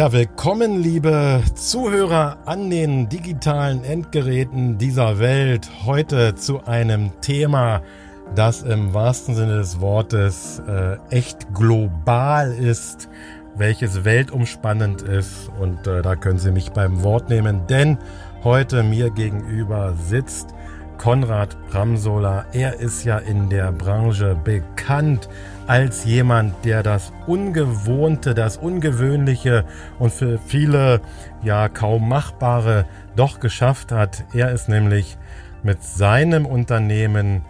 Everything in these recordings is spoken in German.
Ja, willkommen, liebe Zuhörer an den digitalen Endgeräten dieser Welt. Heute zu einem Thema, das im wahrsten Sinne des Wortes äh, echt global ist, welches weltumspannend ist. Und äh, da können Sie mich beim Wort nehmen, denn heute mir gegenüber sitzt Konrad Bramsola. Er ist ja in der Branche bekannt als jemand, der das Ungewohnte, das Ungewöhnliche und für viele ja kaum Machbare doch geschafft hat. Er ist nämlich mit seinem Unternehmen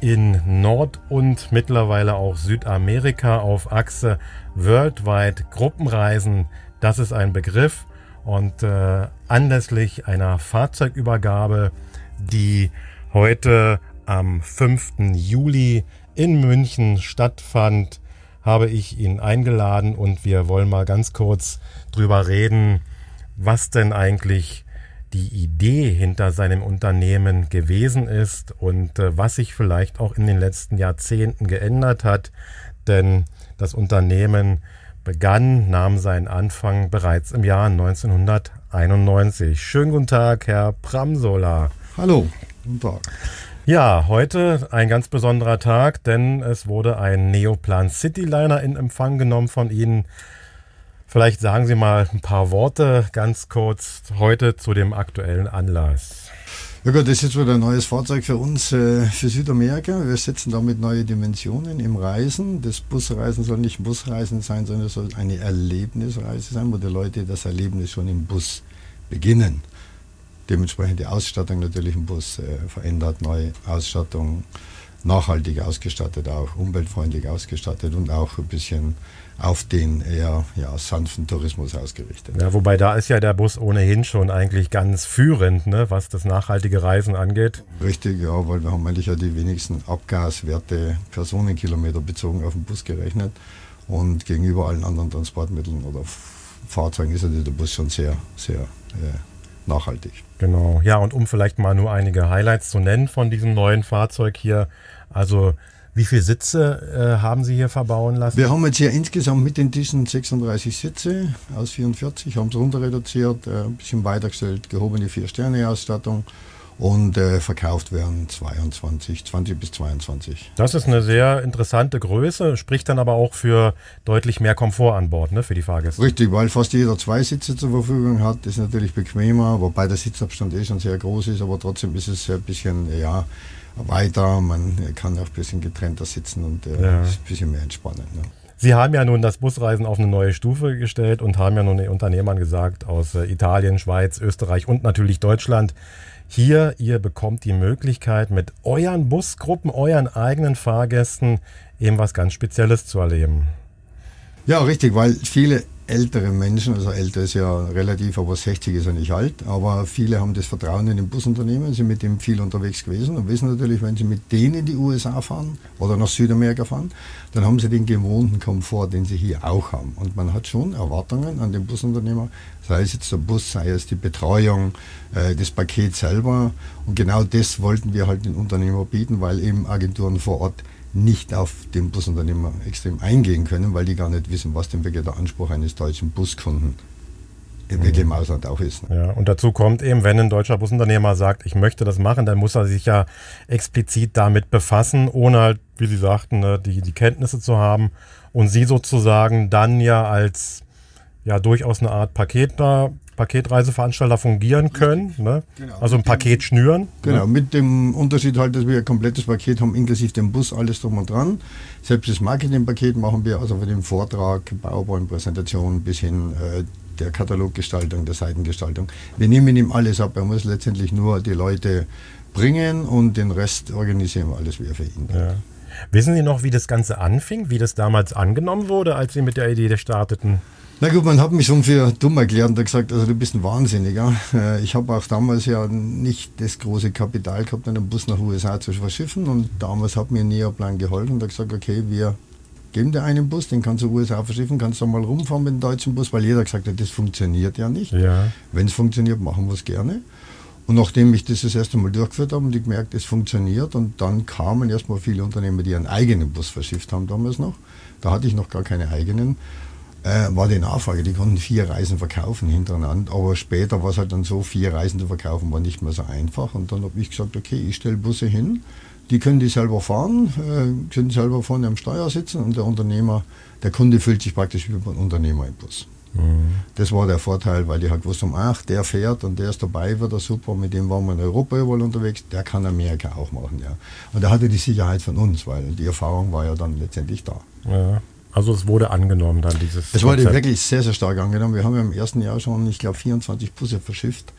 in Nord- und mittlerweile auch Südamerika auf Achse Worldwide Gruppenreisen. Das ist ein Begriff und äh, anlässlich einer Fahrzeugübergabe, die heute am 5. Juli in München stattfand, habe ich ihn eingeladen und wir wollen mal ganz kurz drüber reden, was denn eigentlich die Idee hinter seinem Unternehmen gewesen ist und äh, was sich vielleicht auch in den letzten Jahrzehnten geändert hat. Denn das Unternehmen begann, nahm seinen Anfang bereits im Jahr 1991. Schönen guten Tag, Herr Pramsola. Hallo, guten Tag. Ja, heute ein ganz besonderer Tag, denn es wurde ein Neoplan Cityliner in Empfang genommen von Ihnen. Vielleicht sagen Sie mal ein paar Worte ganz kurz heute zu dem aktuellen Anlass. Ja gut, das ist jetzt wieder ein neues Fahrzeug für uns, äh, für Südamerika. Wir setzen damit neue Dimensionen im Reisen. Das Busreisen soll nicht Busreisen sein, sondern es soll eine Erlebnisreise sein, wo die Leute das Erlebnis schon im Bus beginnen dementsprechend die Ausstattung natürlich im Bus äh, verändert, neue Ausstattung, nachhaltig ausgestattet, auch umweltfreundlich ausgestattet und auch ein bisschen auf den eher ja, sanften Tourismus ausgerichtet. Ja, wobei da ist ja der Bus ohnehin schon eigentlich ganz führend, ne, was das nachhaltige Reisen angeht. Richtig, ja, weil wir haben eigentlich ja die wenigsten Abgaswerte Personenkilometer bezogen auf den Bus gerechnet und gegenüber allen anderen Transportmitteln oder Fahrzeugen ist ja der Bus schon sehr, sehr äh, nachhaltig. Genau, ja, und um vielleicht mal nur einige Highlights zu nennen von diesem neuen Fahrzeug hier. Also wie viele Sitze äh, haben Sie hier verbauen lassen? Wir haben jetzt hier insgesamt mit den Tischen 36 Sitze aus 44, haben es runter reduziert, äh, ein bisschen weitergestellt, gehobene Vier-Sterne-Ausstattung und äh, verkauft werden 22, 20 bis 22. Das ist eine sehr interessante Größe, spricht dann aber auch für deutlich mehr Komfort an Bord, ne, für die Fahrgäste. Richtig, weil fast jeder zwei Sitze zur Verfügung hat, ist natürlich bequemer, wobei der Sitzabstand eh schon sehr groß ist, aber trotzdem ist es ein bisschen, ja, weiter, man kann auch ein bisschen getrennter sitzen und äh, ja. ist ein bisschen mehr entspannend. Ne? Sie haben ja nun das Busreisen auf eine neue Stufe gestellt und haben ja nun den Unternehmern gesagt aus äh, Italien, Schweiz, Österreich und natürlich Deutschland, hier, ihr bekommt die Möglichkeit, mit euren Busgruppen, euren eigenen Fahrgästen eben was ganz Spezielles zu erleben. Ja, richtig, weil viele ältere Menschen, also älter ist ja relativ, aber 60 ist ja nicht alt, aber viele haben das Vertrauen in den Busunternehmen, sind mit dem viel unterwegs gewesen und wissen natürlich, wenn sie mit denen in die USA fahren oder nach Südamerika fahren, dann haben sie den gewohnten Komfort, den sie hier auch haben. Und man hat schon Erwartungen an den Busunternehmer, sei es jetzt der Bus, sei es die Betreuung, äh, das Paket selber. Und genau das wollten wir halt den Unternehmer bieten, weil eben Agenturen vor Ort nicht auf den Busunternehmer extrem eingehen können, weil die gar nicht wissen, was denn wirklich der Anspruch eines deutschen Buskunden wirklich im Ausland auch ist. Ja, und dazu kommt eben, wenn ein deutscher Busunternehmer sagt, ich möchte das machen, dann muss er sich ja explizit damit befassen, ohne halt, wie Sie sagten, ne, die, die Kenntnisse zu haben und Sie sozusagen dann ja als ja durchaus eine Art Paketer, Paketreiseveranstalter fungieren können. Ne? Genau, also ein Paket schnüren. Genau, ne? mit dem Unterschied halt, dass wir ein komplettes Paket haben, inklusive dem Bus, alles drum und dran. Selbst das Marketingpaket machen wir, also von dem Vortrag, Baubau Präsentation bis hin äh, der Kataloggestaltung, der Seitengestaltung. Wir nehmen ihm alles ab. Er muss letztendlich nur die Leute bringen und den Rest organisieren wir alles wieder für ihn. Ja. Wissen Sie noch, wie das Ganze anfing, wie das damals angenommen wurde, als Sie mit der Idee starteten? Na gut, man hat mich schon für dumm erklärt und gesagt, also du bist ein Wahnsinniger. Äh, ich habe auch damals ja nicht das große Kapital gehabt, einen Bus nach USA zu verschiffen und damals hat mir Neoplan geholfen und hat gesagt, okay, wir geben dir einen Bus, den kannst du USA verschiffen, kannst du mal rumfahren mit dem deutschen Bus, weil jeder gesagt hat, das funktioniert ja nicht. Ja. Wenn es funktioniert, machen wir es gerne. Und nachdem ich das das erste Mal durchgeführt habe und ich gemerkt, es funktioniert und dann kamen erstmal viele Unternehmen, die einen eigenen Bus verschifft haben damals noch. Da hatte ich noch gar keine eigenen äh, war die Nachfrage. Die konnten vier Reisen verkaufen hintereinander, aber später war es halt dann so, vier Reisen zu verkaufen war nicht mehr so einfach. Und dann habe ich gesagt, okay, ich stelle Busse hin, die können die selber fahren, äh, können selber vorne am Steuer sitzen und der Unternehmer, der Kunde fühlt sich praktisch wie ein Unternehmer im Bus. Mhm. Das war der Vorteil, weil die halt wussten, ach, der fährt und der ist dabei, wird er super, mit dem waren wir in Europa überall unterwegs, der kann Amerika auch machen, ja. Und er hatte die Sicherheit von uns, weil die Erfahrung war ja dann letztendlich da. Ja. Also es wurde angenommen dann dieses. Es wurde wirklich sehr, sehr stark angenommen. Wir haben ja im ersten Jahr schon, ich glaube, 24 Busse verschifft,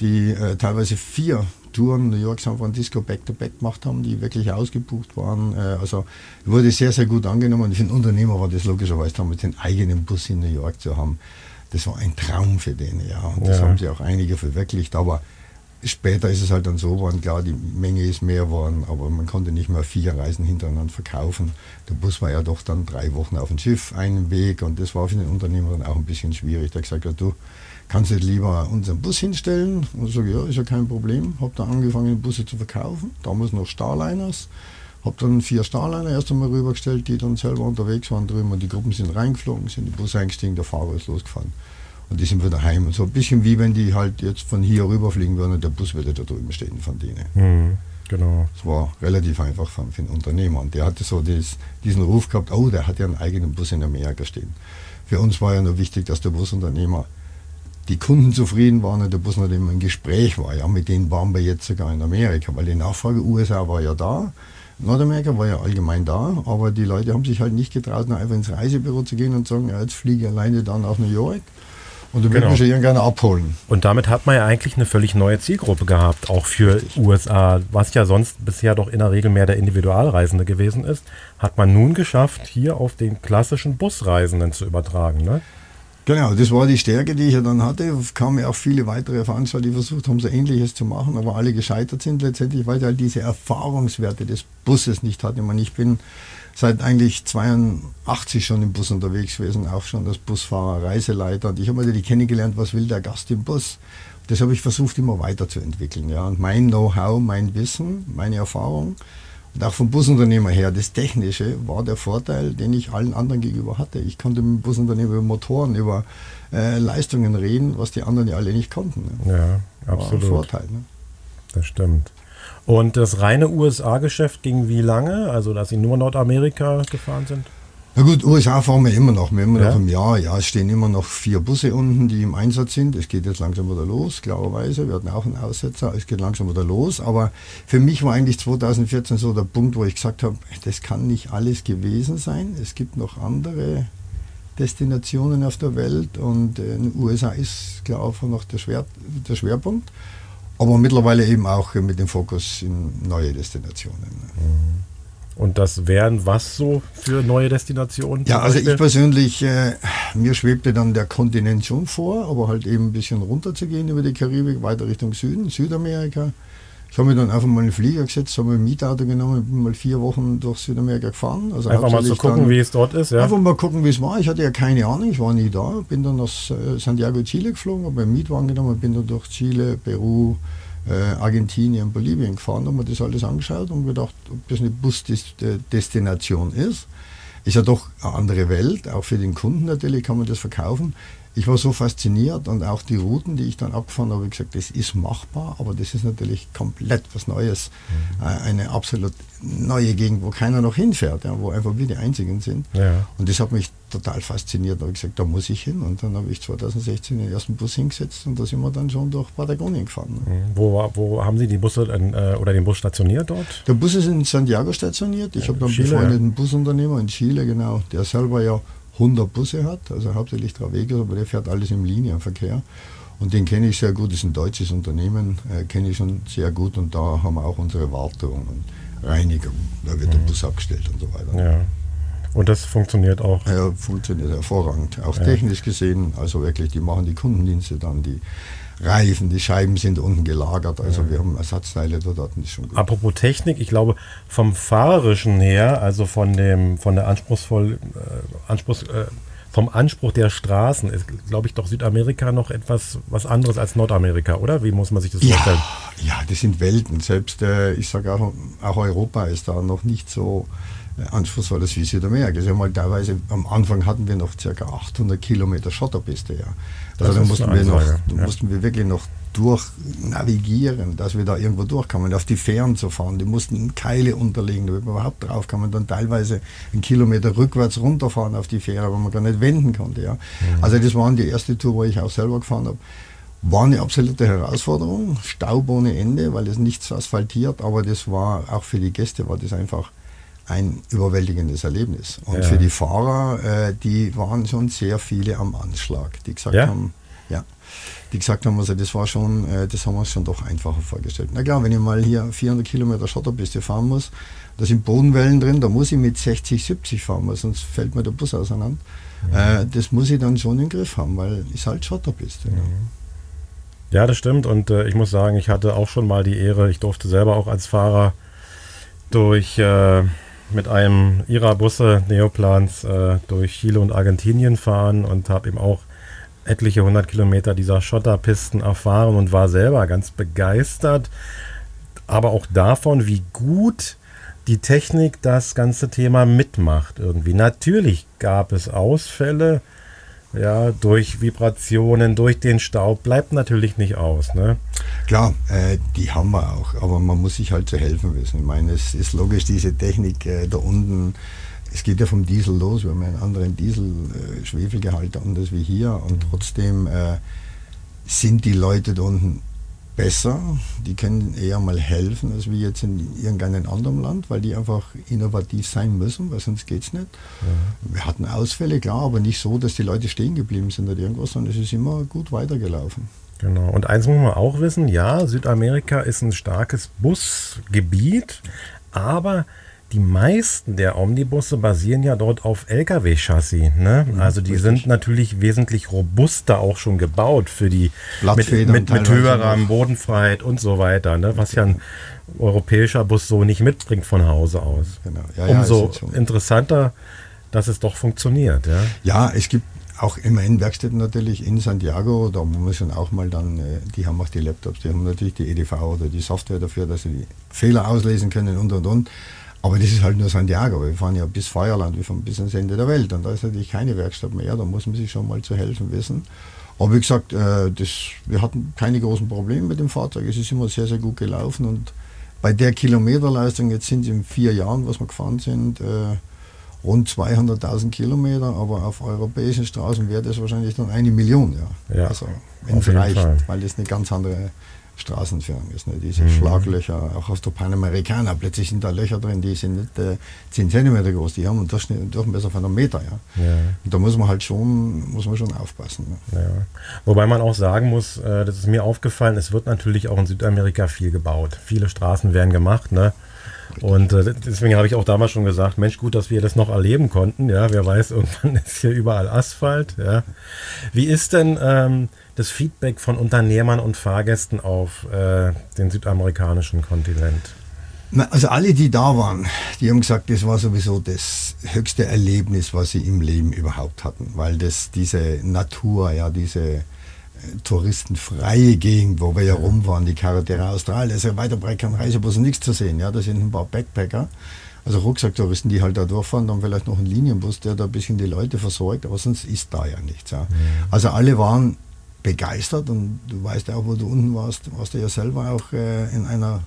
die äh, teilweise vier Touren New York, San Francisco back-to-back -back gemacht haben, die wirklich ausgebucht waren. Äh, also wurde sehr, sehr gut angenommen. Und für den Unternehmer war das logischerweise damals den eigenen Bus in New York zu haben. Das war ein Traum für den, ja. Und das ja. haben sie auch einige verwirklicht. Aber Später ist es halt dann so geworden, klar, die Menge ist mehr geworden, aber man konnte nicht mehr vier Reisen hintereinander verkaufen. Der Bus war ja doch dann drei Wochen auf dem Schiff, einen Weg und das war für den Unternehmer dann auch ein bisschen schwierig. Der hat gesagt, ja, du kannst nicht lieber unseren Bus hinstellen? Und ich sage, ja, ist ja kein Problem. Habe dann angefangen, Busse zu verkaufen, damals noch Starliners. Habe dann vier Starliner erst einmal rübergestellt, die dann selber unterwegs waren drüben und die Gruppen sind reingeflogen, sind in den Bus eingestiegen, der Fahrer ist losgefahren. Und die sind wieder heim. Und so ein bisschen wie wenn die halt jetzt von hier rüberfliegen würden und der Bus würde da drüben stehen von denen. Mhm, genau. Das war relativ einfach für, den Unternehmer. Und der hatte so dieses, diesen Ruf gehabt, oh, der hat ja einen eigenen Bus in Amerika stehen. Für uns war ja nur wichtig, dass der Busunternehmer die Kunden zufrieden waren und der Busunternehmer im Gespräch war. Ja, mit denen waren wir jetzt sogar in Amerika, weil die Nachfrage USA war ja da. Nordamerika war ja allgemein da, aber die Leute haben sich halt nicht getraut, einfach ins Reisebüro zu gehen und sagen, ja, jetzt fliege ich alleine da nach New York und du genau. willst gerne abholen. Und damit hat man ja eigentlich eine völlig neue Zielgruppe gehabt, auch für. USA, was ja sonst bisher doch in der Regel mehr der Individualreisende gewesen ist, hat man nun geschafft, hier auf den klassischen Busreisenden zu übertragen. Ne? Genau, das war die Stärke, die ich ja dann hatte. Es kamen ja auch viele weitere Veranstalter, die versucht haben, so Ähnliches zu machen, aber alle gescheitert sind letztendlich, weil sie halt diese Erfahrungswerte des Busses nicht hatten. Ich meine, ich bin seit eigentlich 82 schon im Bus unterwegs gewesen, auch schon als Busfahrer, Reiseleiter. Und ich habe die kennengelernt, was will der Gast im Bus. Das habe ich versucht immer weiterzuentwickeln. Ja. Und mein Know-how, mein Wissen, meine Erfahrung und auch vom Busunternehmer her, das Technische war der Vorteil, den ich allen anderen gegenüber hatte. Ich konnte mit dem Busunternehmer über Motoren, über äh, Leistungen reden, was die anderen ja alle nicht konnten. Ne. Ja, absolut. War ein Vorteil. Ne? Das stimmt. Und das reine USA-Geschäft ging wie lange? Also, dass Sie nur Nordamerika gefahren sind? Na gut, USA fahren wir immer noch. Wir immer ja? noch im Jahr. Ja, es stehen immer noch vier Busse unten, die im Einsatz sind. Es geht jetzt langsam wieder los, klarerweise. Wir hatten auch einen Aussetzer. Es geht langsam wieder los. Aber für mich war eigentlich 2014 so der Punkt, wo ich gesagt habe, das kann nicht alles gewesen sein. Es gibt noch andere Destinationen auf der Welt und äh, in den USA ist, glaube ich, noch der, Schwer, der Schwerpunkt aber mittlerweile eben auch mit dem Fokus in neue Destinationen. Mhm. Und das wären was so für neue Destinationen? Ja, also ich persönlich, äh, mir schwebte dann der Kontinent schon vor, aber halt eben ein bisschen runter zu gehen über die Karibik, weiter Richtung Süden, Südamerika. Ich habe mir dann einfach mal einen Flieger gesetzt, habe mir ein Mietauto genommen, bin mal vier Wochen durch Südamerika gefahren. Also einfach mal zu gucken, wie es dort ist, ja? Einfach mal gucken, wie es war. Ich hatte ja keine Ahnung, ich war nie da. Bin dann nach äh, Santiago, Chile geflogen, habe einen Mietwagen genommen, bin dann durch Chile, Peru, äh, Argentinien, Bolivien gefahren, habe mir das alles angeschaut und gedacht, ob das eine Busdestination ist. Ist ja doch eine andere Welt, auch für den Kunden natürlich kann man das verkaufen ich war so fasziniert und auch die Routen, die ich dann abgefahren habe, ich gesagt, das ist machbar, aber das ist natürlich komplett was Neues. Mhm. Äh, eine absolut neue Gegend, wo keiner noch hinfährt, ja, wo einfach wir die Einzigen sind. Ja. Und das hat mich total fasziniert. Da habe ich gesagt, da muss ich hin. Und dann habe ich 2016 den ersten Bus hingesetzt und da sind wir dann schon durch Patagonien gefahren. Mhm. Wo, wo haben Sie die Busse äh, oder den Bus stationiert dort? Der Bus ist in Santiago stationiert. Ich ja, habe dann einen befreundeten. Busunternehmer in Chile, genau, der selber ja 100 Busse hat, also hauptsächlich Travegos, aber der fährt alles im Linienverkehr. Und den kenne ich sehr gut, das ist ein deutsches Unternehmen, äh, kenne ich schon sehr gut und da haben wir auch unsere Wartung und Reinigung. Da wird mhm. der Bus abgestellt und so weiter. Ja. Und das funktioniert auch? Ja, funktioniert hervorragend. Auch ja. technisch gesehen, also wirklich, die machen die Kundendienste dann, die Reifen, die Scheiben sind unten gelagert, also ja. wir haben Ersatzteile dort, ist schon gut. Apropos Technik, ich glaube vom Fahrerischen her, also von dem von der anspruchsvoll äh, Anspruchs, äh, vom Anspruch der Straßen ist, glaube ich, doch Südamerika noch etwas was anderes als Nordamerika, oder? Wie muss man sich das vorstellen? Ja, ja das sind Welten. Selbst, äh, ich sage auch, auch Europa ist da noch nicht so anspruchsvolles wie Südamerika. Also mal teilweise, am Anfang hatten wir noch ca. 800 Kilometer Schotterpiste, ja. Also da mussten wir, noch, ja. mussten wir wirklich noch durch navigieren, dass wir da irgendwo durchkommen, auf die Fähren zu fahren. Die mussten Keile unterlegen, damit man überhaupt drauf kann. Man dann teilweise einen Kilometer rückwärts runterfahren auf die Fähre, weil man gar nicht wenden konnte. Ja. Mhm. Also das waren die erste Tour, wo ich auch selber gefahren habe. War eine absolute Herausforderung, Staub ohne Ende, weil es nichts asphaltiert, aber das war auch für die Gäste war das einfach ein überwältigendes Erlebnis. Und ja. für die Fahrer, äh, die waren schon sehr viele am Anschlag, die gesagt ja? haben, ja, die gesagt haben, also das war schon, äh, das haben wir uns schon doch einfacher vorgestellt. Na klar, wenn ich mal hier 400 Kilometer Schotterpiste fahren muss, da sind Bodenwellen drin, da muss ich mit 60, 70 fahren, weil sonst fällt mir der Bus auseinander. Ja. Äh, das muss ich dann schon im Griff haben, weil es halt Schotterpiste. Ja. ja, das stimmt und äh, ich muss sagen, ich hatte auch schon mal die Ehre, ich durfte selber auch als Fahrer durch mit einem ihrer Busse Neoplans äh, durch Chile und Argentinien fahren und habe eben auch etliche hundert Kilometer dieser Schotterpisten erfahren und war selber ganz begeistert, aber auch davon, wie gut die Technik das ganze Thema mitmacht irgendwie. Natürlich gab es Ausfälle, ja, durch Vibrationen, durch den Staub, bleibt natürlich nicht aus. Ne? Klar, äh, die haben wir auch, aber man muss sich halt zu helfen wissen. Ich meine, es ist logisch, diese Technik äh, da unten es geht ja vom Diesel los, wir haben einen anderen Diesel-Schwefelgehalt äh, anders wie hier und trotzdem äh, sind die Leute da unten besser, die können eher mal helfen, als wir jetzt in irgendeinem anderen Land, weil die einfach innovativ sein müssen, weil sonst geht es nicht. Ja. Wir hatten Ausfälle, klar, aber nicht so, dass die Leute stehen geblieben sind oder irgendwas, sondern es ist immer gut weitergelaufen. Genau. Und eins muss man auch wissen, ja, Südamerika ist ein starkes Busgebiet, aber die meisten der Omnibusse basieren ja dort auf Lkw-Chassis. Ne? Mhm, also die richtig. sind natürlich wesentlich robuster auch schon gebaut für die mit, mit, mit höherer Bodenfreiheit und so weiter, ne? was ja ein europäischer Bus so nicht mitbringt von Hause aus. Genau. Ja, Umso ja, interessanter, dass es doch funktioniert. Ja, ja es gibt auch immerhin Werkstätten natürlich in Santiago, da muss man auch mal dann, äh, die haben auch die Laptops, die haben natürlich die EDV oder die Software dafür, dass sie die Fehler auslesen können und und und. Aber das ist halt nur Santiago. Wir fahren ja bis Feuerland, wir fahren bis ans Ende der Welt. Und da ist natürlich keine Werkstatt mehr. Da muss man sich schon mal zu helfen wissen. Aber wie gesagt, äh, das, wir hatten keine großen Probleme mit dem Fahrzeug. Es ist immer sehr, sehr gut gelaufen. Und bei der Kilometerleistung, jetzt sind es in vier Jahren, was wir gefahren sind, äh, rund 200.000 Kilometer. Aber auf europäischen Straßen wäre das wahrscheinlich dann eine Million. Ja. ja also, wenn es reicht, Fall. weil das eine ganz andere Straßenführung ist. Ne? Diese mhm. Schlaglöcher, auch aus der Panamerikaner, plötzlich sind da Löcher drin, die sind nicht äh, 10 cm groß, die haben einen Durchschnitt, Durchmesser von einem Meter. Ja? ja. Und da muss man halt schon, muss man schon aufpassen. Ne? Ja. Wobei man auch sagen muss, äh, das ist mir aufgefallen, es wird natürlich auch in Südamerika viel gebaut. Viele Straßen werden gemacht. Ne? Und äh, deswegen habe ich auch damals schon gesagt, Mensch, gut, dass wir das noch erleben konnten. Ja, wer weiß, irgendwann ist hier überall Asphalt. Ja. Wie ist denn ähm, das Feedback von Unternehmern und Fahrgästen auf äh, den südamerikanischen Kontinent? Also alle, die da waren, die haben gesagt, das war sowieso das höchste Erlebnis, was sie im Leben überhaupt hatten, weil das diese Natur, ja diese äh, touristenfreie Gegend, wo wir ja rum waren, die Carretera Austral, ist ja weiter breit kein Reisebus nichts zu sehen, ja, da sind ein paar Backpacker, also Rucksacktouristen, die halt da durchfahren, dann vielleicht noch ein Linienbus, der da ein bisschen die Leute versorgt, aber sonst ist da ja nichts. Ja. Also alle waren begeistert und du weißt auch, wo du unten warst, warst du ja selber auch äh, in einer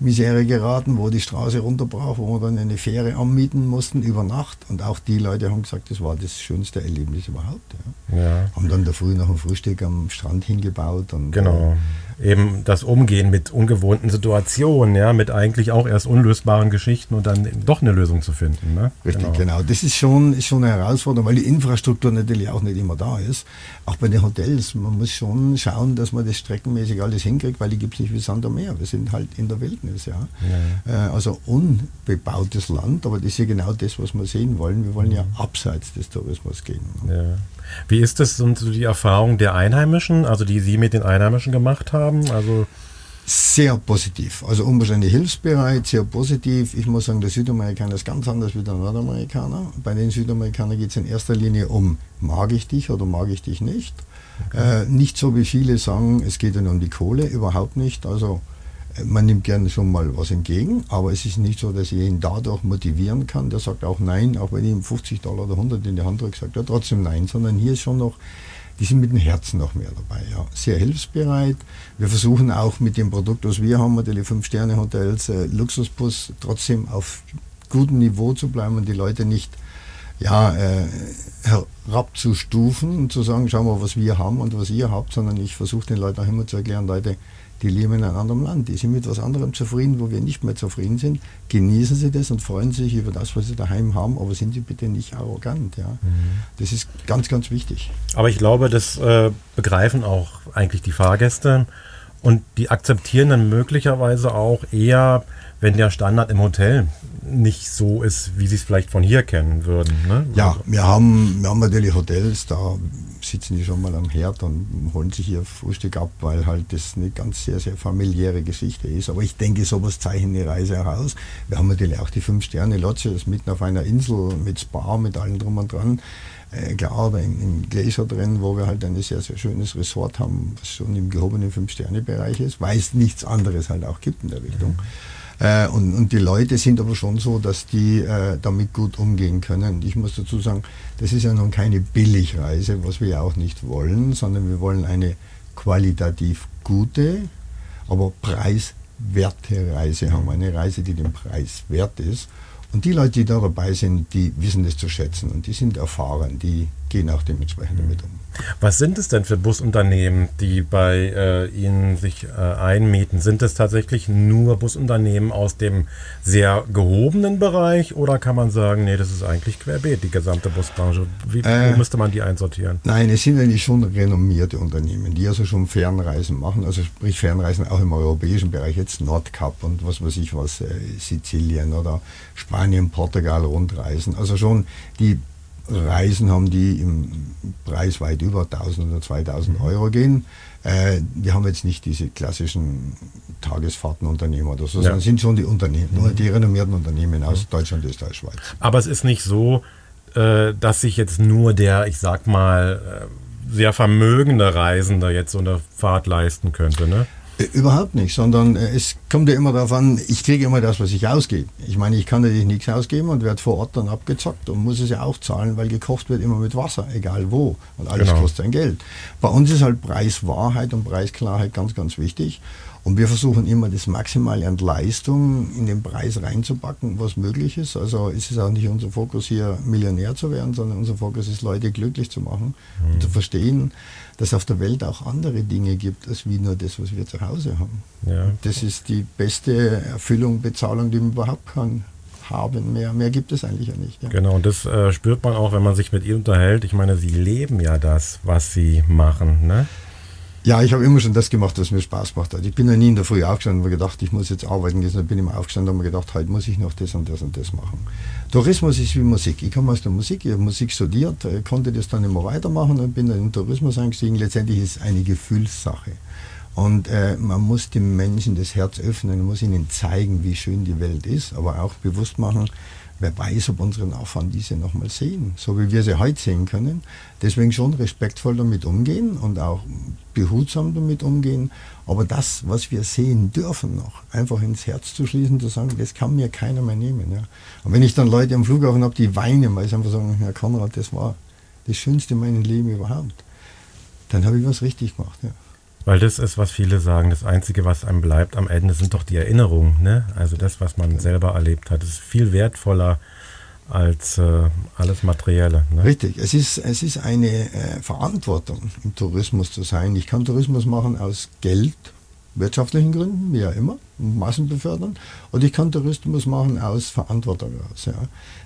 Misere geraten, wo die Straße runterbrach, wo wir dann eine Fähre anmieten mussten über Nacht. Und auch die Leute haben gesagt, das war das schönste Erlebnis überhaupt. Ja. ja. Haben dann da früh noch ein Frühstück am Strand hingebaut. Und, genau. Eben das Umgehen mit ungewohnten Situationen, ja, mit eigentlich auch erst unlösbaren Geschichten und dann doch eine Lösung zu finden. Ne? Richtig, genau. genau. Das ist schon, ist schon eine Herausforderung, weil die Infrastruktur natürlich auch nicht immer da ist. Auch bei den Hotels, man muss schon schauen, dass man das streckenmäßig alles hinkriegt, weil die gibt es nicht wie Sand am Meer. Wir sind halt in der Wildnis, ja. ja. Äh, also unbebautes Land, aber das ist ja genau das, was wir sehen wollen. Wir wollen ja mhm. abseits des Tourismus gehen. Ne? Ja. Wie ist das so die Erfahrung der Einheimischen, also die Sie mit den Einheimischen gemacht haben? Also Sehr positiv, also unwahrscheinlich hilfsbereit, sehr positiv. Ich muss sagen, der Südamerikaner ist ganz anders wie der Nordamerikaner. Bei den Südamerikanern geht es in erster Linie um, mag ich dich oder mag ich dich nicht. Okay. Äh, nicht so wie viele sagen, es geht dann um die Kohle, überhaupt nicht. Also äh, man nimmt gerne schon mal was entgegen, aber es ist nicht so, dass ich ihn dadurch motivieren kann. Der sagt auch Nein, auch wenn ich ihm 50 Dollar oder 100 in die Hand drücke, sagt er trotzdem Nein, sondern hier ist schon noch die sind mit dem Herzen noch mehr dabei. Ja. Sehr hilfsbereit. Wir versuchen auch mit dem Produkt, was wir haben, natürlich Fünf-Sterne-Hotels, äh, Luxusbus, trotzdem auf gutem Niveau zu bleiben und die Leute nicht ja, äh, herabzustufen und zu sagen, schau mal, was wir haben und was ihr habt, sondern ich versuche den Leuten auch immer zu erklären, Leute, die leben in einem anderen Land, die sind mit etwas anderem zufrieden, wo wir nicht mehr zufrieden sind. Genießen Sie das und freuen sich über das, was Sie daheim haben, aber sind Sie bitte nicht arrogant. Ja? Mhm. Das ist ganz, ganz wichtig. Aber ich glaube, das äh, begreifen auch eigentlich die Fahrgäste und die akzeptieren dann möglicherweise auch eher wenn der Standard im Hotel nicht so ist, wie sie es vielleicht von hier kennen würden. Ne? Ja, also wir haben, wir haben natürlich Hotels, da sitzen die schon mal am Herd und holen sich ihr Frühstück ab, weil halt das eine ganz sehr, sehr familiäre Geschichte ist. Aber ich denke, sowas zeichnet eine Reise auch aus. Wir haben natürlich auch die Fünf-Sterne-Lodge, das mitten auf einer Insel mit Spa, mit allem drum und dran. Äh, klar, da in, in Gläser drin, wo wir halt ein sehr, sehr schönes Resort haben, was schon im gehobenen Fünf-Sterne-Bereich ist, weil es nichts anderes halt auch gibt in der Richtung. Mhm. Äh, und, und, die Leute sind aber schon so, dass die äh, damit gut umgehen können. Ich muss dazu sagen, das ist ja nun keine Billigreise, was wir ja auch nicht wollen, sondern wir wollen eine qualitativ gute, aber preiswerte Reise haben. Eine Reise, die den Preis wert ist. Und die Leute, die da dabei sind, die wissen das zu schätzen und die sind erfahren, die gehen auch dementsprechend damit um. Was sind es denn für Busunternehmen, die bei äh, Ihnen sich äh, einmieten? Sind es tatsächlich nur Busunternehmen aus dem sehr gehobenen Bereich oder kann man sagen, nee, das ist eigentlich querbeet, die gesamte Busbranche? Wie, äh, wo müsste man die einsortieren? Nein, es sind eigentlich schon renommierte Unternehmen, die also schon Fernreisen machen, also sprich Fernreisen auch im europäischen Bereich, jetzt Nordkap und was weiß ich was, äh, Sizilien oder Spanien, Portugal rundreisen. Also schon die Reisen haben, die im Preis weit über 1000 oder 2000 mhm. Euro gehen. Äh, wir haben jetzt nicht diese klassischen Tagesfahrtenunternehmer oder so, ja. sondern sind schon die Unternehmen, mhm. die renommierten Unternehmen aus mhm. Deutschland, Österreich, Schweiz. Aber es ist nicht so, äh, dass sich jetzt nur der, ich sag mal, äh, sehr vermögende Reisende jetzt so eine Fahrt leisten könnte, ne? Äh, überhaupt nicht, sondern äh, es kommt ja immer darauf an, ich kriege immer das, was ich ausgebe. Ich meine, ich kann natürlich nichts ausgeben und werde vor Ort dann abgezockt und muss es ja auch zahlen, weil gekocht wird immer mit Wasser, egal wo. Und alles genau. kostet ein Geld. Bei uns ist halt Preiswahrheit und Preisklarheit ganz, ganz wichtig. Und wir versuchen immer das Maximale an Leistung in den Preis reinzupacken, was möglich ist. Also ist es auch nicht unser Fokus hier Millionär zu werden, sondern unser Fokus ist Leute glücklich zu machen mhm. und zu verstehen, dass es auf der Welt auch andere Dinge gibt, als wie nur das, was wir zu Hause haben. Ja. Das ist die beste Erfüllung, Bezahlung, die man überhaupt kann haben. Mehr, mehr gibt es eigentlich ja nicht. Ja. Genau, und das äh, spürt man auch, wenn man sich mit ihr unterhält. Ich meine, sie leben ja das, was sie machen. Ne? Ja, ich habe immer schon das gemacht, was mir Spaß macht. Also ich bin ja nie in der Früh aufgestanden und mir gedacht, ich muss jetzt arbeiten gehen. Dann bin ich immer aufgestanden und mir gedacht, heute muss ich noch das und das und das machen. Tourismus ist wie Musik. Ich komme aus der Musik, ich habe Musik studiert, äh, konnte das dann immer weitermachen und bin dann in den Tourismus eingestiegen. Letztendlich ist es eine Gefühlssache. Und äh, man muss dem Menschen das Herz öffnen, man muss ihnen zeigen, wie schön die Welt ist, aber auch bewusst machen, wer weiß, ob unsere Nachfahren diese nochmal sehen, so wie wir sie heute sehen können. Deswegen schon respektvoll damit umgehen und auch behutsam damit umgehen. Aber das, was wir sehen dürfen noch, einfach ins Herz zu schließen, zu sagen, das kann mir keiner mehr nehmen. Ja. Und wenn ich dann Leute am Flughafen habe, die weinen, weil sie einfach sagen, Herr Konrad, das war das Schönste in meinem Leben überhaupt, dann habe ich was richtig gemacht. Ja. Weil das ist, was viele sagen, das Einzige, was einem bleibt am Ende, sind doch die Erinnerungen. Ne? Also das, was man selber erlebt hat, ist viel wertvoller als äh, alles Materielle. Ne? Richtig, es ist, es ist eine äh, Verantwortung, im Tourismus zu sein. Ich kann Tourismus machen aus Geld, wirtschaftlichen Gründen, wie ja immer, Massen befördern. Und ich kann Tourismus machen aus Verantwortung heraus. Ja.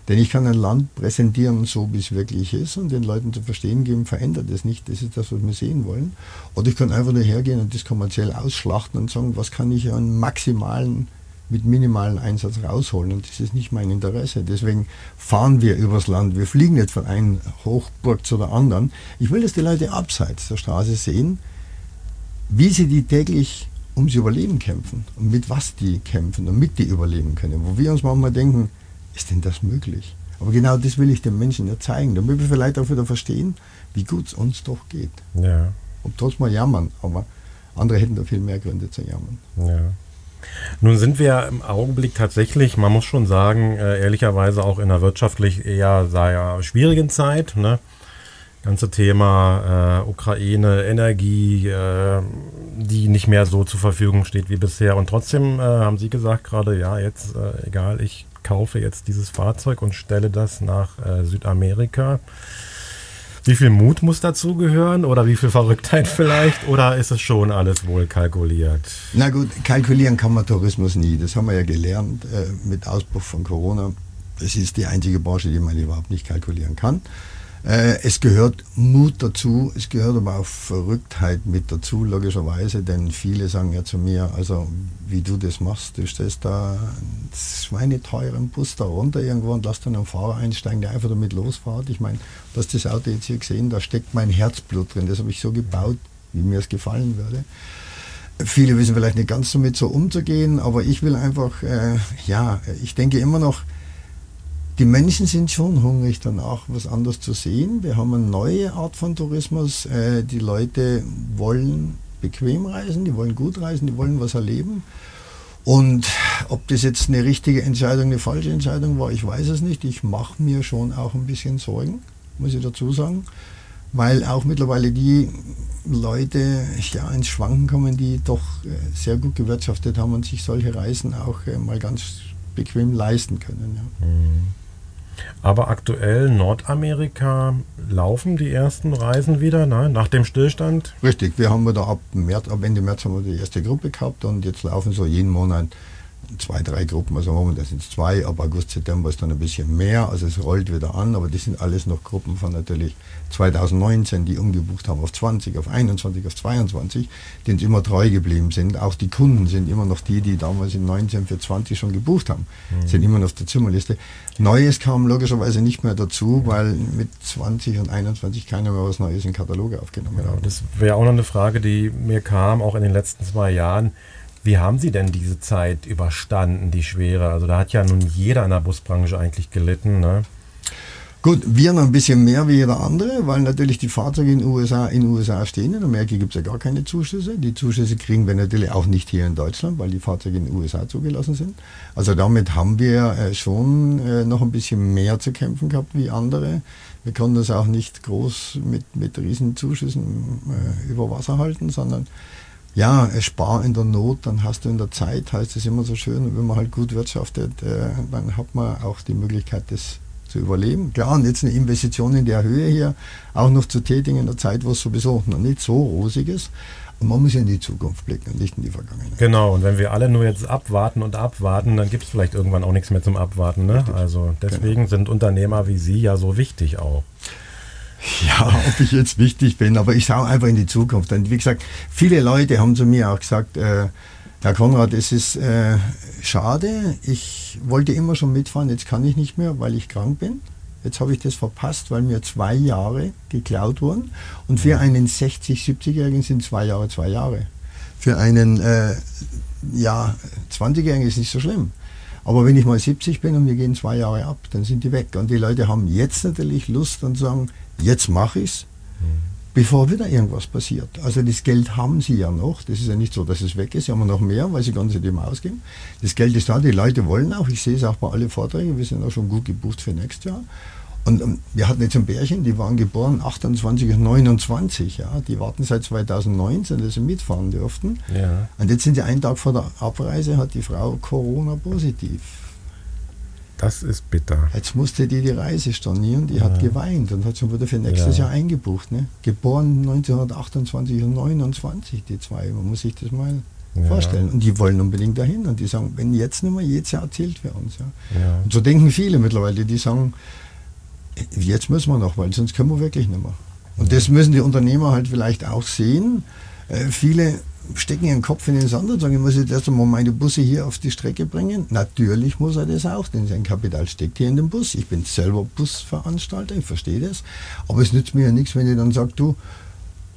Denn ich kann ein Land präsentieren, so wie es wirklich ist und den Leuten zu verstehen geben, verändert es nicht, das ist das, was wir sehen wollen. Oder ich kann einfach nur hergehen und das kommerziell ausschlachten und sagen, was kann ich an maximalen mit minimalen Einsatz rausholen. Und das ist nicht mein Interesse. Deswegen fahren wir übers Land. Wir fliegen nicht von einem Hochburg zu der anderen. Ich will, dass die Leute abseits der Straße sehen, wie sie die täglich ums Überleben kämpfen und mit was die kämpfen, damit die überleben können. Wo wir uns manchmal denken, ist denn das möglich? Aber genau das will ich den Menschen ja zeigen, damit wir vielleicht auch wieder verstehen, wie gut es uns doch geht. Ja. Und trotzdem mal jammern, aber andere hätten da viel mehr Gründe zu jammern. Ja. Nun sind wir im Augenblick tatsächlich, man muss schon sagen, äh, ehrlicherweise auch in einer wirtschaftlich eher sehr schwierigen Zeit. Ne? Ganze Thema äh, Ukraine, Energie, äh, die nicht mehr so zur Verfügung steht wie bisher. Und trotzdem äh, haben Sie gesagt gerade, ja, jetzt äh, egal, ich kaufe jetzt dieses Fahrzeug und stelle das nach äh, Südamerika. Wie viel Mut muss dazu gehören oder wie viel Verrücktheit vielleicht oder ist es schon alles wohl kalkuliert? Na gut, kalkulieren kann man Tourismus nie. Das haben wir ja gelernt äh, mit Ausbruch von Corona. Das ist die einzige Branche, die man überhaupt nicht kalkulieren kann. Äh, es gehört Mut dazu, es gehört aber auch Verrücktheit mit dazu, logischerweise, denn viele sagen ja zu mir, also wie du das machst, du stellst da einen schweineteuren Bus da runter irgendwo und lass dann einen Fahrer einsteigen, der einfach damit losfährt. Ich meine, du hast das Auto jetzt hier gesehen, da steckt mein Herzblut drin, das habe ich so gebaut, wie mir es gefallen würde. Viele wissen vielleicht nicht ganz damit so umzugehen, aber ich will einfach, äh, ja, ich denke immer noch, die Menschen sind schon hungrig danach, was anderes zu sehen. Wir haben eine neue Art von Tourismus. Äh, die Leute wollen bequem reisen, die wollen gut reisen, die wollen was erleben. Und ob das jetzt eine richtige Entscheidung, eine falsche Entscheidung war, ich weiß es nicht. Ich mache mir schon auch ein bisschen Sorgen, muss ich dazu sagen. Weil auch mittlerweile die Leute ja, ins Schwanken kommen, die doch äh, sehr gut gewirtschaftet haben und sich solche Reisen auch äh, mal ganz bequem leisten können. Ja. Mhm. Aber aktuell Nordamerika laufen die ersten Reisen wieder, ne? nach dem Stillstand? Richtig, wir haben da ab, März, ab Ende März haben wir die erste Gruppe gehabt und jetzt laufen so jeden Monat zwei, drei Gruppen, also momentan sind es zwei, ab August, September ist dann ein bisschen mehr, also es rollt wieder an, aber das sind alles noch Gruppen von natürlich 2019, die umgebucht haben auf 20, auf 21, auf 22, die uns immer treu geblieben sind. Auch die Kunden sind immer noch die, die damals in 19 für 20 schon gebucht haben, mhm. sind immer noch auf der Zimmerliste. Neues kam logischerweise nicht mehr dazu, weil mit 20 und 21 keiner mehr was Neues in Kataloge aufgenommen hat. Das wäre auch noch eine Frage, die mir kam, auch in den letzten zwei Jahren wie haben Sie denn diese Zeit überstanden, die schwere? Also da hat ja nun jeder in der Busbranche eigentlich gelitten. Ne? Gut, wir noch ein bisschen mehr wie jeder andere, weil natürlich die Fahrzeuge in den USA, in USA stehen. In Amerika gibt es ja gar keine Zuschüsse. Die Zuschüsse kriegen wir natürlich auch nicht hier in Deutschland, weil die Fahrzeuge in den USA zugelassen sind. Also damit haben wir äh, schon äh, noch ein bisschen mehr zu kämpfen gehabt wie andere. Wir konnten das auch nicht groß mit, mit riesen äh, über Wasser halten, sondern ja, spar in der Not, dann hast du in der Zeit, heißt es immer so schön, wenn man halt gut wirtschaftet, äh, dann hat man auch die Möglichkeit, das zu überleben. Klar, und jetzt eine Investition in der Höhe hier auch noch zu tätigen in der Zeit, wo es sowieso noch nicht so rosig ist. Und man muss ja in die Zukunft blicken und nicht in die Vergangenheit. Genau, und wenn wir alle nur jetzt abwarten und abwarten, dann gibt es vielleicht irgendwann auch nichts mehr zum Abwarten. Ne? Also deswegen genau. sind Unternehmer wie Sie ja so wichtig auch. Ja, ob ich jetzt wichtig bin, aber ich schaue einfach in die Zukunft. Und wie gesagt, viele Leute haben zu mir auch gesagt, äh, Herr Konrad, es ist äh, schade, ich wollte immer schon mitfahren, jetzt kann ich nicht mehr, weil ich krank bin. Jetzt habe ich das verpasst, weil mir zwei Jahre geklaut wurden. Und für einen 60-, 70-Jährigen sind zwei Jahre zwei Jahre. Für einen äh, ja, 20-Jährigen ist nicht so schlimm. Aber wenn ich mal 70 bin und wir gehen zwei Jahre ab, dann sind die weg. Und die Leute haben jetzt natürlich Lust und sagen, jetzt mache ich es, bevor wieder irgendwas passiert. Also das Geld haben sie ja noch. Das ist ja nicht so, dass es weg ist. Sie haben noch mehr, weil sie ganz dem ausgeben. Das Geld ist da, die Leute wollen auch. Ich sehe es auch bei allen Vorträgen. Wir sind auch schon gut gebucht für nächstes Jahr. Und ähm, wir hatten jetzt ein Pärchen, die waren geboren 28 und 29. Ja. Die warten seit 2019, dass sie mitfahren dürften. Ja. Und jetzt sind sie einen Tag vor der Abreise, hat die Frau Corona positiv. Das ist bitter. Jetzt musste die die Reise stornieren, die ja. hat geweint und hat schon wieder für nächstes ja. Jahr eingebucht. Ne? Geboren 1928 und 29, die zwei. Man muss sich das mal ja. vorstellen. Und die wollen unbedingt dahin und die sagen, wenn jetzt nicht mehr, jedes Jahr zählt für uns. Ja. Und so denken viele mittlerweile, die sagen, jetzt müssen wir noch, weil sonst können wir wirklich nicht mehr. Und das müssen die Unternehmer halt vielleicht auch sehen. Äh, viele stecken ihren Kopf in den Sand und sagen, ich muss jetzt erst einmal meine Busse hier auf die Strecke bringen. Natürlich muss er das auch, denn sein Kapital steckt hier in dem Bus. Ich bin selber Busveranstalter, ich verstehe das. Aber es nützt mir ja nichts, wenn ich dann sage, du,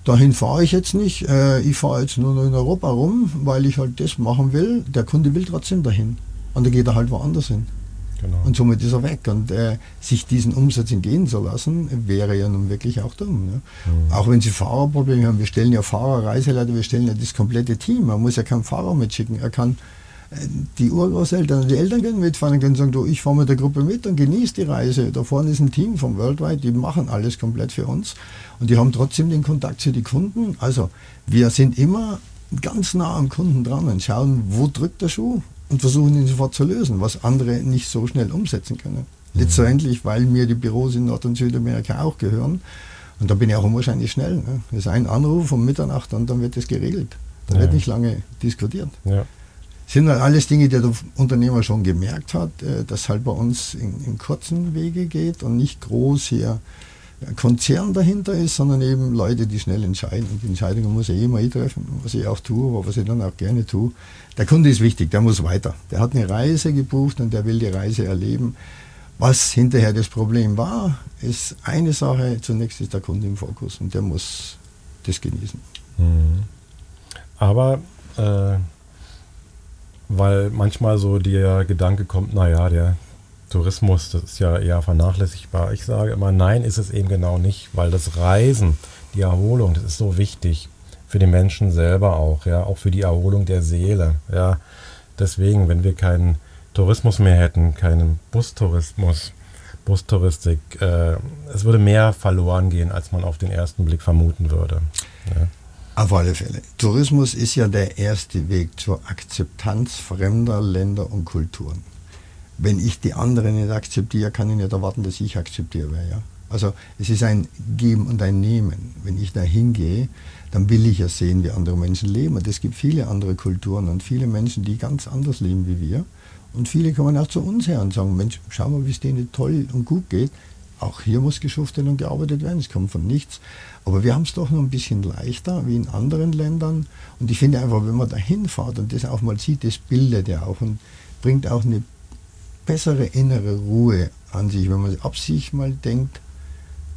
dahin fahre ich jetzt nicht. Äh, ich fahre jetzt nur noch in Europa rum, weil ich halt das machen will. Der Kunde will trotzdem dahin. Und dann geht er halt woanders hin. Genau. Und somit ist er weg. Und äh, sich diesen Umsatz entgehen zu lassen, wäre ja nun wirklich auch dumm. Ne? Mhm. Auch wenn Sie Fahrerprobleme haben, wir stellen ja Fahrer, Reiseleiter, wir stellen ja das komplette Team. Man muss ja keinen Fahrer mitschicken. Er kann äh, die Urgroßeltern, die Eltern können mitfahren, können sagen, du, ich fahre mit der Gruppe mit und genieße die Reise. Da vorne ist ein Team von Worldwide, die machen alles komplett für uns und die haben trotzdem den Kontakt zu den Kunden. Also wir sind immer ganz nah am Kunden dran und schauen, wo drückt der Schuh und versuchen ihn sofort zu lösen, was andere nicht so schnell umsetzen können. Mhm. Letztendlich, weil mir die Büros in Nord- und Südamerika auch gehören. Und da bin ich auch unwahrscheinlich schnell. Ne? Das ist ein Anruf um Mitternacht und dann wird das geregelt. Da ja. wird nicht lange diskutiert. Ja. Sind halt alles Dinge, die der Unternehmer schon gemerkt hat, äh, dass halt bei uns in, in kurzen Wege geht und nicht groß hier Konzern dahinter ist, sondern eben Leute, die schnell entscheiden. Und die Entscheidungen muss er eh mal treffen, was ich auch tue, aber was ich dann auch gerne tue. Der Kunde ist wichtig, der muss weiter. Der hat eine Reise gebucht und der will die Reise erleben. Was hinterher das Problem war, ist eine Sache. Zunächst ist der Kunde im Fokus und der muss das genießen. Mhm. Aber äh, weil manchmal so der Gedanke kommt, naja, der Tourismus, das ist ja eher vernachlässigbar. Ich sage immer, nein, ist es eben genau nicht, weil das Reisen, die Erholung, das ist so wichtig für den Menschen selber auch, ja, auch für die Erholung der Seele, ja. Deswegen, wenn wir keinen Tourismus mehr hätten, keinen Bustourismus, Bustouristik, äh, es würde mehr verloren gehen, als man auf den ersten Blick vermuten würde. Ja. Auf alle Fälle. Tourismus ist ja der erste Weg zur Akzeptanz fremder Länder und Kulturen wenn ich die anderen nicht akzeptiere, kann ich nicht erwarten, dass ich akzeptiere. Ja? Also es ist ein Geben und ein Nehmen. Wenn ich da hingehe, dann will ich ja sehen, wie andere Menschen leben. Und es gibt viele andere Kulturen und viele Menschen, die ganz anders leben wie wir. Und viele kommen auch zu uns her und sagen, Mensch, schau mal, wie es denen toll und gut geht. Auch hier muss geschuftet und gearbeitet werden, es kommt von nichts. Aber wir haben es doch noch ein bisschen leichter wie in anderen Ländern. Und ich finde einfach, wenn man da hinfährt und das auch mal sieht, das bildet ja auch und bringt auch eine bessere innere Ruhe an sich, wenn man ab sich mal denkt,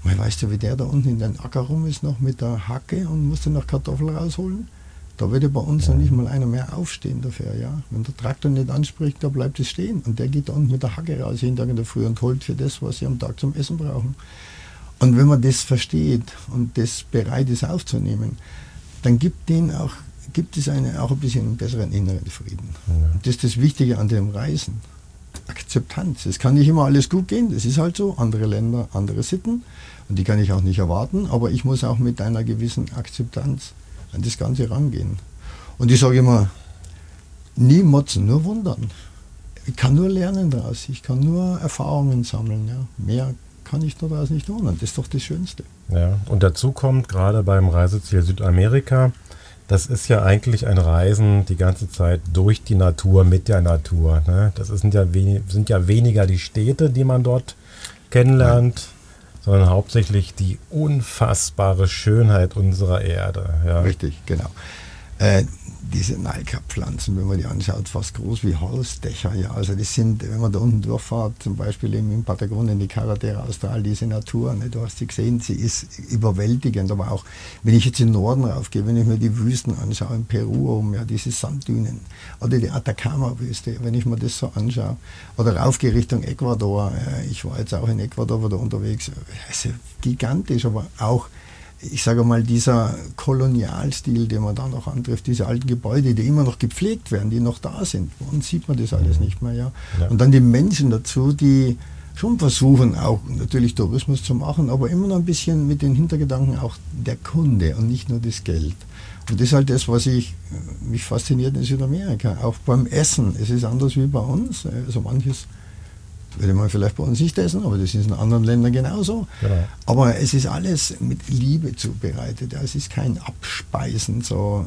man weißt du, wie der da unten in den Acker rum ist, noch mit der Hacke und musste noch Kartoffeln rausholen? Da würde bei uns noch nicht mal einer mehr aufstehen dafür, ja. Wenn der Traktor nicht anspricht, da bleibt es stehen. Und der geht da unten mit der Hacke raus, jeden Tag in der Früh und holt für das, was sie am Tag zum Essen brauchen. Und wenn man das versteht und das bereit ist aufzunehmen, dann gibt, den auch, gibt es eine, auch ein bisschen einen besseren inneren Frieden. Ja. Und das ist das Wichtige an dem Reisen. Akzeptanz. Es kann nicht immer alles gut gehen, das ist halt so. Andere Länder, andere Sitten und die kann ich auch nicht erwarten, aber ich muss auch mit einer gewissen Akzeptanz an das Ganze rangehen. Und ich sage immer, nie motzen, nur wundern. Ich kann nur lernen daraus, ich kann nur Erfahrungen sammeln. Ja. Mehr kann ich daraus nicht tun und das ist doch das Schönste. Ja, und dazu kommt gerade beim Reiseziel Südamerika, das ist ja eigentlich ein Reisen die ganze Zeit durch die Natur, mit der Natur. Ne? Das sind ja, sind ja weniger die Städte, die man dort kennenlernt, Nein. sondern hauptsächlich die unfassbare Schönheit unserer Erde. Ja. Richtig, genau. Äh, diese Nalka-Pflanzen, wenn man die anschaut, fast groß wie Hausdächer. Ja, also das sind, wenn man da unten durchfahrt, zum Beispiel in Patagonien, die Carretera Austral, diese Natur, ne, du hast sie gesehen, sie ist überwältigend. Aber auch, wenn ich jetzt in den Norden raufgehe, wenn ich mir die Wüsten anschaue, in Peru um, ja, diese Sanddünen, oder die Atacama-Wüste, wenn ich mir das so anschaue, oder raufgehe Richtung Ecuador, ich war jetzt auch in Ecuador wieder unterwegs, also gigantisch, aber auch ich sage mal, dieser Kolonialstil, den man da noch antrifft, diese alten Gebäude, die immer noch gepflegt werden, die noch da sind. Bei uns sieht man das alles mhm. nicht mehr. Ja. ja. Und dann die Menschen dazu, die schon versuchen, auch natürlich Tourismus zu machen, aber immer noch ein bisschen mit den Hintergedanken auch der Kunde und nicht nur das Geld. Und das ist halt das, was ich, äh, mich fasziniert in Südamerika. Auch beim Essen. Es ist anders wie bei uns. Also manches würde man vielleicht bei uns nicht essen, aber das ist in anderen Ländern genauso. Genau. Aber es ist alles mit Liebe zubereitet. Es ist kein Abspeisen, so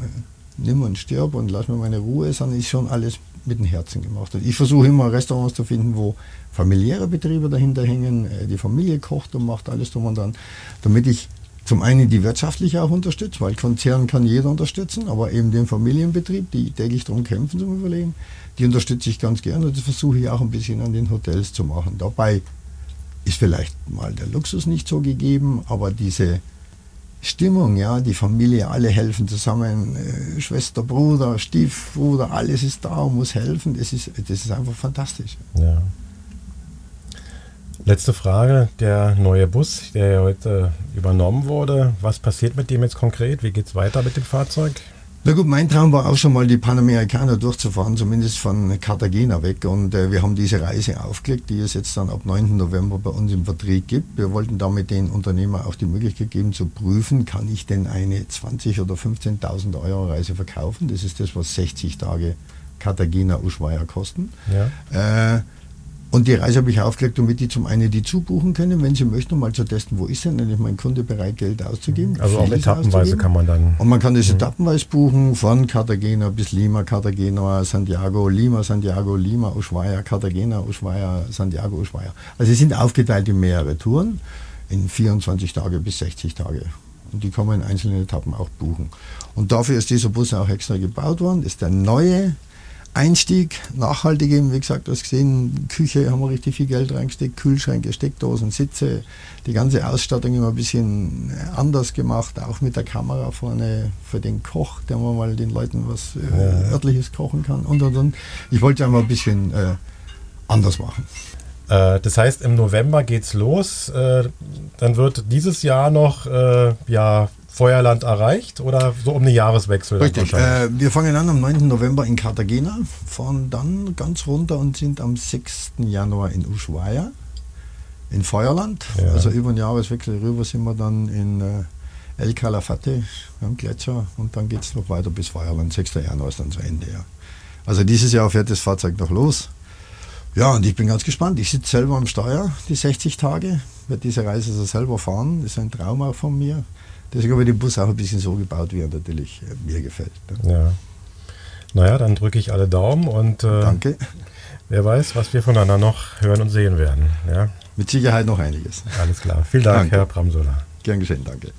nimm und stirb und lass mir meine Ruhe, sondern ist schon alles mit dem Herzen gemacht. Und ich versuche immer Restaurants zu finden, wo familiäre Betriebe dahinter hängen, äh, die Familie kocht und macht alles drum und dran, damit ich zum einen die wirtschaftlich auch unterstützt, weil Konzern kann jeder unterstützen, aber eben den Familienbetrieb, die täglich darum kämpfen zum Überleben, die unterstütze ich ganz gerne und das versuche ich auch ein bisschen an den Hotels zu machen. Dabei ist vielleicht mal der Luxus nicht so gegeben, aber diese Stimmung, ja, die Familie, alle helfen zusammen, äh, Schwester, Bruder, Stiefbruder, alles ist da und muss helfen. Das ist, das ist einfach fantastisch. Ja. Letzte Frage, der neue Bus, der ja heute übernommen wurde, was passiert mit dem jetzt konkret? Wie geht es weiter mit dem Fahrzeug? Na gut, mein Traum war auch schon mal die Panamericana durchzufahren, zumindest von Cartagena weg. Und äh, wir haben diese Reise aufgelegt, die es jetzt dann ab 9. November bei uns im Vertrieb gibt. Wir wollten damit den Unternehmer auch die Möglichkeit geben zu prüfen, kann ich denn eine 20.000 oder 15.000 Euro Reise verkaufen? Das ist das, was 60 Tage Cartagena Ushuaia kosten. Ja. Äh, und die Reise habe ich aufgelegt, damit die zum einen die zubuchen können, wenn sie möchten, um mal zu testen, wo ist denn eigentlich mein Kunde bereit, Geld auszugeben. Also auch etappenweise kann man dann. Und man kann das mhm. etappenweise buchen, von Cartagena bis Lima, Cartagena, Santiago, Lima, Santiago, Lima, Ushuaia, Cartagena, Ushuaia, Santiago, Ushuaia. Also sie sind aufgeteilt in mehrere Touren, in 24 Tage bis 60 Tage. Und die kann man in einzelnen Etappen auch buchen. Und dafür ist dieser Bus auch extra gebaut worden. Ist der neue Einstieg, nachhaltig eben, wie gesagt, du hast gesehen, Küche haben wir richtig viel Geld reingesteckt, Kühlschränke, Steckdosen, Sitze, die ganze Ausstattung immer ein bisschen anders gemacht, auch mit der Kamera vorne für den Koch, der mal den Leuten was äh, örtliches kochen kann und und und. Ich wollte einfach ein bisschen äh, anders machen. Äh, das heißt, im November geht's los. Äh, dann wird dieses Jahr noch äh, ja Feuerland erreicht oder so um den Jahreswechsel? Richtig. Äh, wir fangen an am 9. November in Cartagena, fahren dann ganz runter und sind am 6. Januar in Ushuaia, in Feuerland. Ja. Also über den Jahreswechsel rüber sind wir dann in äh, El Calafate am Gletscher und dann geht es noch weiter bis Feuerland. 6. Januar ist dann zu Ende. Ja. Also dieses Jahr fährt das Fahrzeug noch los. Ja, und ich bin ganz gespannt. Ich sitze selber am Steuer die 60 Tage, werde diese Reise also selber fahren. Das ist ein Traum auch von mir. Deswegen habe ich den Bus auch ein bisschen so gebaut, wie er natürlich äh, mir gefällt. Ne? Ja. Naja, dann drücke ich alle Daumen und äh, Danke. wer weiß, was wir voneinander noch hören und sehen werden. Ja? Mit Sicherheit noch einiges. Alles klar. Vielen Dank, danke. Herr Bramsola. Gern geschehen, danke.